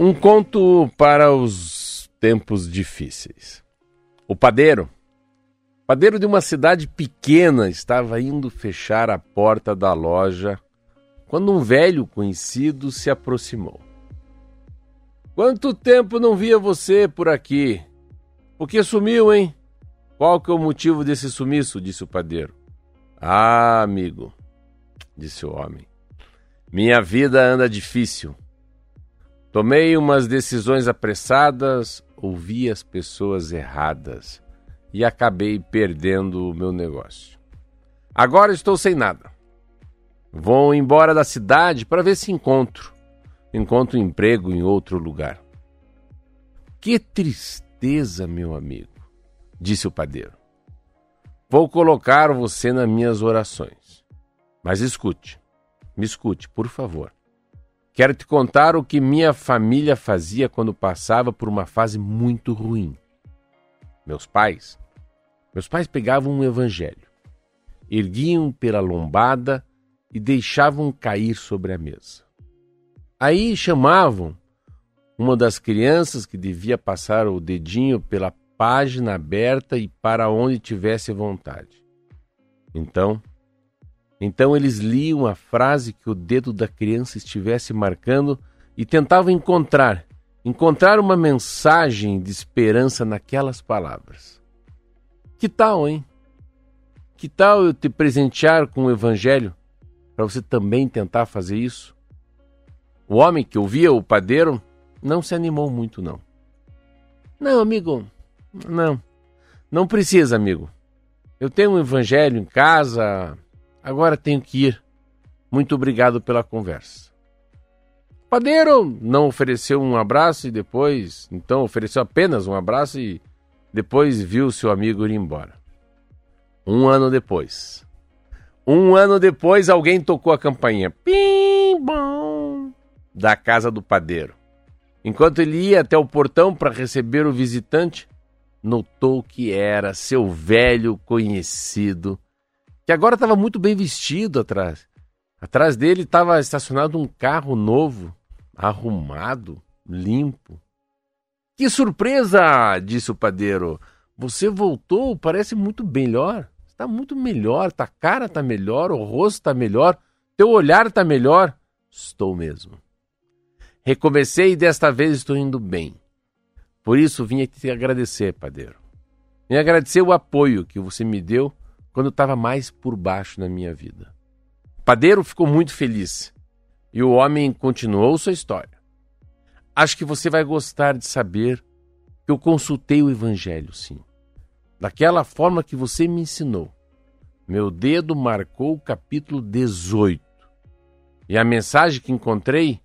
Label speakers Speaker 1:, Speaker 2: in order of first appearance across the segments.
Speaker 1: Um conto para os tempos difíceis. O padeiro, padeiro de uma cidade pequena, estava indo fechar a porta da loja quando um velho conhecido se aproximou. Quanto tempo não via você por aqui? Por que sumiu, hein? Qual que é o motivo desse sumiço? disse o padeiro. Ah, amigo, disse o homem. Minha vida anda difícil. Tomei umas decisões apressadas, ouvi as pessoas erradas e acabei perdendo o meu negócio. Agora estou sem nada. Vou embora da cidade para ver se encontro. Encontro emprego em outro lugar. Que tristeza, meu amigo, disse o padeiro. Vou colocar você nas minhas orações. Mas escute, me escute, por favor. Quero te contar o que minha família fazia quando passava por uma fase muito ruim. Meus pais, meus pais pegavam um evangelho, erguiam pela lombada e deixavam cair sobre a mesa. Aí chamavam uma das crianças que devia passar o dedinho pela página aberta e para onde tivesse vontade. Então, então eles liam a frase que o dedo da criança estivesse marcando e tentavam encontrar, encontrar uma mensagem de esperança naquelas palavras. Que tal, hein? Que tal eu te presentear com o evangelho para você também tentar fazer isso? O homem que ouvia o padeiro não se animou muito não. Não, amigo, não. Não precisa, amigo. Eu tenho um evangelho em casa, Agora tenho que ir. Muito obrigado pela conversa. O padeiro não ofereceu um abraço e depois, então ofereceu apenas um abraço e depois viu seu amigo ir embora. Um ano depois. Um ano depois, alguém tocou a campainha. Pim, bom! Da casa do padeiro. Enquanto ele ia até o portão para receber o visitante, notou que era seu velho conhecido que agora estava muito bem vestido atrás. Atrás dele estava estacionado um carro novo, arrumado, limpo. Que surpresa! disse o padeiro. Você voltou, parece muito melhor. Está muito melhor, tua cara está melhor, o rosto está melhor, teu olhar está melhor. Estou mesmo. Recomecei e desta vez estou indo bem. Por isso vim te agradecer, padeiro. Me agradecer o apoio que você me deu quando estava mais por baixo na minha vida. O padeiro ficou muito feliz e o homem continuou sua história. Acho que você vai gostar de saber que eu consultei o Evangelho, sim. Daquela forma que você me ensinou. Meu dedo marcou o capítulo 18. E a mensagem que encontrei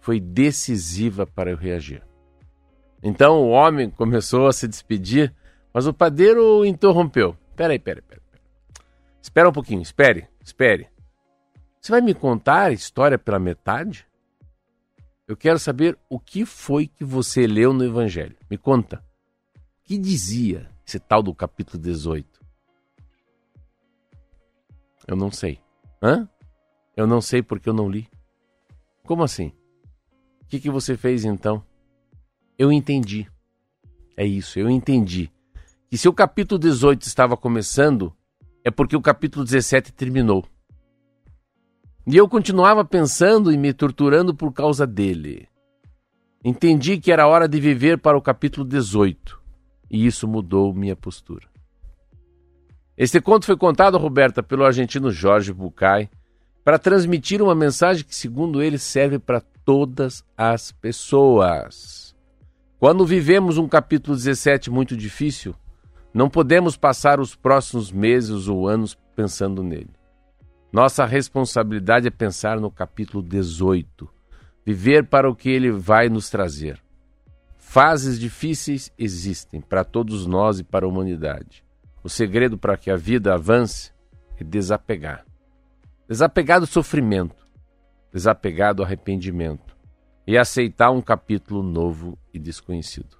Speaker 1: foi decisiva para eu reagir. Então o homem começou a se despedir, mas o padeiro o interrompeu. Peraí, peraí, peraí. Espera um pouquinho, espere, espere. Você vai me contar a história pela metade? Eu quero saber o que foi que você leu no Evangelho. Me conta. O que dizia esse tal do capítulo 18? Eu não sei. Hã? Eu não sei porque eu não li. Como assim? O que, que você fez então? Eu entendi. É isso, eu entendi. Que se o capítulo 18 estava começando, é porque o capítulo 17 terminou. E eu continuava pensando e me torturando por causa dele. Entendi que era hora de viver para o capítulo 18 e isso mudou minha postura. Este conto foi contado, Roberta, pelo argentino Jorge Bucay para transmitir uma mensagem que, segundo ele, serve para todas as pessoas. Quando vivemos um capítulo 17 muito difícil, não podemos passar os próximos meses ou anos pensando nele. Nossa responsabilidade é pensar no capítulo 18, viver para o que ele vai nos trazer. Fases difíceis existem para todos nós e para a humanidade. O segredo para que a vida avance é desapegar. Desapegar do sofrimento, desapegar do arrependimento e aceitar um capítulo novo e desconhecido.